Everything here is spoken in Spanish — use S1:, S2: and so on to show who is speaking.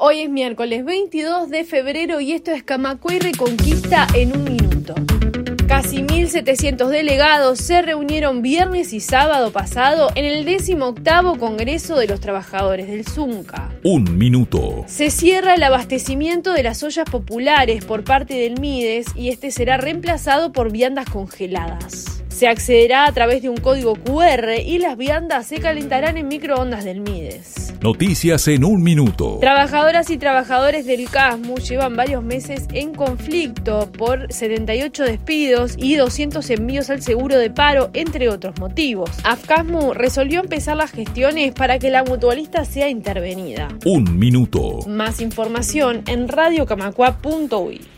S1: Hoy es miércoles 22 de febrero y esto es Camacuay Reconquista en un minuto. Casi 1.700 delegados se reunieron viernes y sábado pasado en el 18 Congreso de los Trabajadores del Zunca.
S2: Un minuto.
S1: Se cierra el abastecimiento de las ollas populares por parte del MIDES y este será reemplazado por viandas congeladas. Se accederá a través de un código QR y las viandas se calentarán en microondas del Mides.
S2: Noticias en un minuto.
S1: Trabajadoras y trabajadores del CASMU llevan varios meses en conflicto por 78 despidos y 200 envíos al seguro de paro, entre otros motivos. AFCASMU resolvió empezar las gestiones para que la mutualista sea intervenida.
S2: Un minuto.
S1: Más información en radiocamacua.uy.